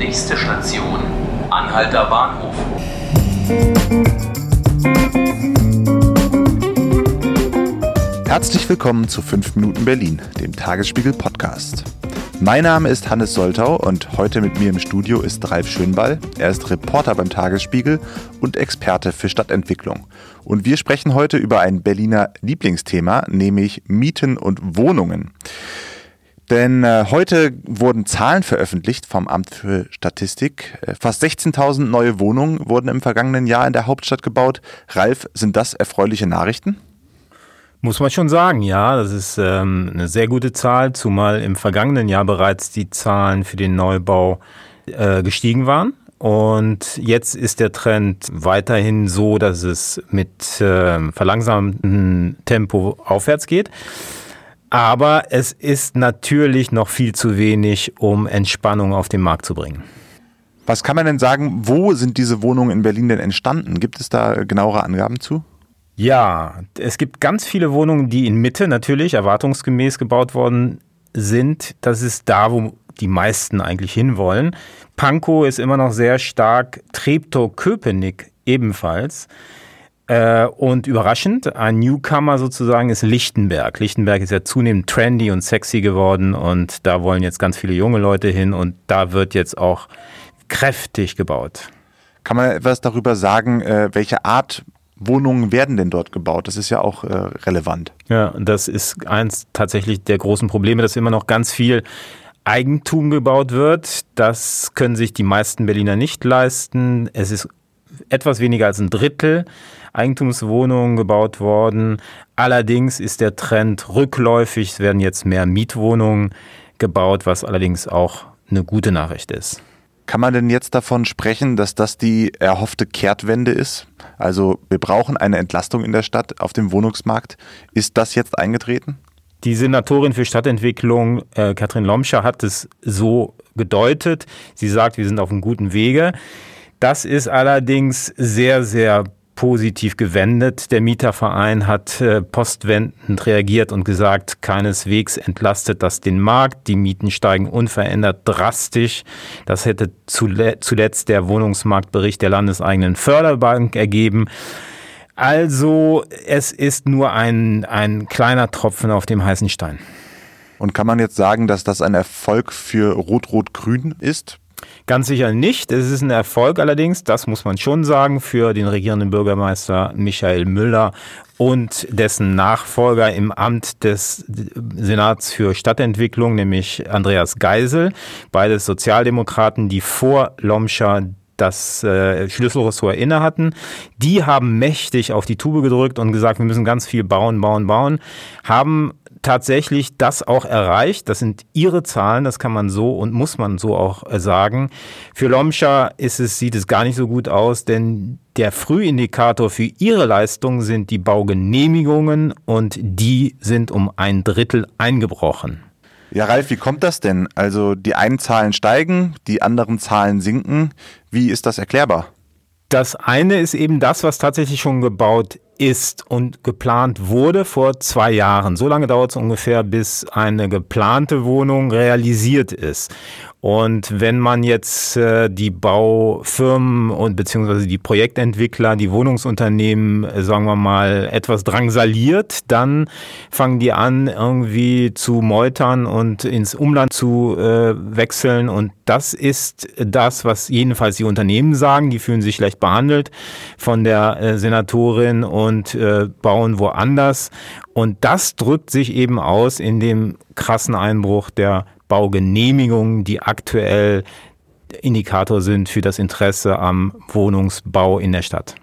Nächste Station, Anhalter Bahnhof. Herzlich willkommen zu 5 Minuten Berlin, dem Tagesspiegel Podcast. Mein Name ist Hannes Soltau und heute mit mir im Studio ist Ralf Schönball. Er ist Reporter beim Tagesspiegel und Experte für Stadtentwicklung. Und wir sprechen heute über ein Berliner Lieblingsthema, nämlich Mieten und Wohnungen. Denn äh, heute wurden Zahlen veröffentlicht vom Amt für Statistik. Äh, fast 16.000 neue Wohnungen wurden im vergangenen Jahr in der Hauptstadt gebaut. Ralf, sind das erfreuliche Nachrichten? Muss man schon sagen, ja, das ist ähm, eine sehr gute Zahl, zumal im vergangenen Jahr bereits die Zahlen für den Neubau äh, gestiegen waren. Und jetzt ist der Trend weiterhin so, dass es mit äh, verlangsamtem Tempo aufwärts geht. Aber es ist natürlich noch viel zu wenig, um Entspannung auf den Markt zu bringen. Was kann man denn sagen, wo sind diese Wohnungen in Berlin denn entstanden? Gibt es da genauere Angaben zu? Ja, es gibt ganz viele Wohnungen, die in Mitte natürlich erwartungsgemäß gebaut worden sind. Das ist da, wo die meisten eigentlich hinwollen. Pankow ist immer noch sehr stark, Treptow-Köpenick ebenfalls. Äh, und überraschend, ein Newcomer sozusagen ist Lichtenberg. Lichtenberg ist ja zunehmend trendy und sexy geworden und da wollen jetzt ganz viele junge Leute hin und da wird jetzt auch kräftig gebaut. Kann man etwas darüber sagen, äh, welche Art Wohnungen werden denn dort gebaut? Das ist ja auch äh, relevant. Ja, das ist eins tatsächlich der großen Probleme, dass immer noch ganz viel Eigentum gebaut wird. Das können sich die meisten Berliner nicht leisten. Es ist etwas weniger als ein Drittel Eigentumswohnungen gebaut worden. Allerdings ist der Trend rückläufig. Es werden jetzt mehr Mietwohnungen gebaut, was allerdings auch eine gute Nachricht ist. Kann man denn jetzt davon sprechen, dass das die erhoffte Kehrtwende ist? Also wir brauchen eine Entlastung in der Stadt auf dem Wohnungsmarkt. Ist das jetzt eingetreten? Die Senatorin für Stadtentwicklung, äh, Katrin Lomscher, hat es so gedeutet. Sie sagt, wir sind auf einem guten Wege. Das ist allerdings sehr, sehr positiv gewendet. Der Mieterverein hat äh, postwendend reagiert und gesagt, keineswegs entlastet das den Markt. Die Mieten steigen unverändert drastisch. Das hätte zuletzt der Wohnungsmarktbericht der landeseigenen Förderbank ergeben. Also es ist nur ein, ein kleiner Tropfen auf dem heißen Stein. Und kann man jetzt sagen, dass das ein Erfolg für Rot-Rot-Grün ist? Ganz sicher nicht. Es ist ein Erfolg allerdings, das muss man schon sagen, für den regierenden Bürgermeister Michael Müller und dessen Nachfolger im Amt des Senats für Stadtentwicklung, nämlich Andreas Geisel, beides Sozialdemokraten, die vor Lomscher das äh, Schlüsselressort inne hatten. Die haben mächtig auf die Tube gedrückt und gesagt, wir müssen ganz viel bauen, bauen, bauen. Haben tatsächlich das auch erreicht. Das sind ihre Zahlen, das kann man so und muss man so auch äh, sagen. Für Lomscha ist es, sieht es gar nicht so gut aus, denn der Frühindikator für ihre Leistung sind die Baugenehmigungen und die sind um ein Drittel eingebrochen. Ja, Ralf, wie kommt das denn? Also die einen Zahlen steigen, die anderen Zahlen sinken. Wie ist das erklärbar? Das eine ist eben das, was tatsächlich schon gebaut ist und geplant wurde vor zwei Jahren. So lange dauert es ungefähr, bis eine geplante Wohnung realisiert ist. Und wenn man jetzt äh, die Baufirmen und beziehungsweise die Projektentwickler, die Wohnungsunternehmen, äh, sagen wir mal, etwas drangsaliert, dann fangen die an, irgendwie zu meutern und ins Umland zu äh, wechseln. Und das ist das, was jedenfalls die Unternehmen sagen. Die fühlen sich schlecht behandelt von der äh, Senatorin und äh, bauen woanders. Und das drückt sich eben aus in dem krassen Einbruch der Baugenehmigungen, die aktuell Indikator sind für das Interesse am Wohnungsbau in der Stadt.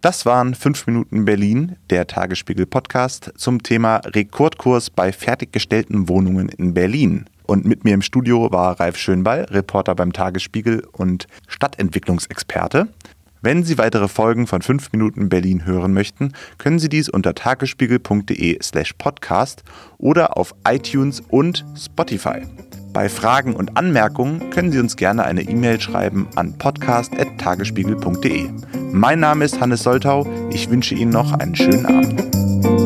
Das waren 5 Minuten Berlin, der Tagesspiegel Podcast zum Thema Rekordkurs bei fertiggestellten Wohnungen in Berlin. Und mit mir im Studio war Ralf Schönball, Reporter beim Tagesspiegel und Stadtentwicklungsexperte. Wenn Sie weitere Folgen von 5 Minuten Berlin hören möchten, können Sie dies unter tagesspiegel.de slash podcast oder auf iTunes und Spotify. Bei Fragen und Anmerkungen können Sie uns gerne eine E-Mail schreiben an podcast.tagesspiegel.de. Mein Name ist Hannes Soltau. Ich wünsche Ihnen noch einen schönen Abend.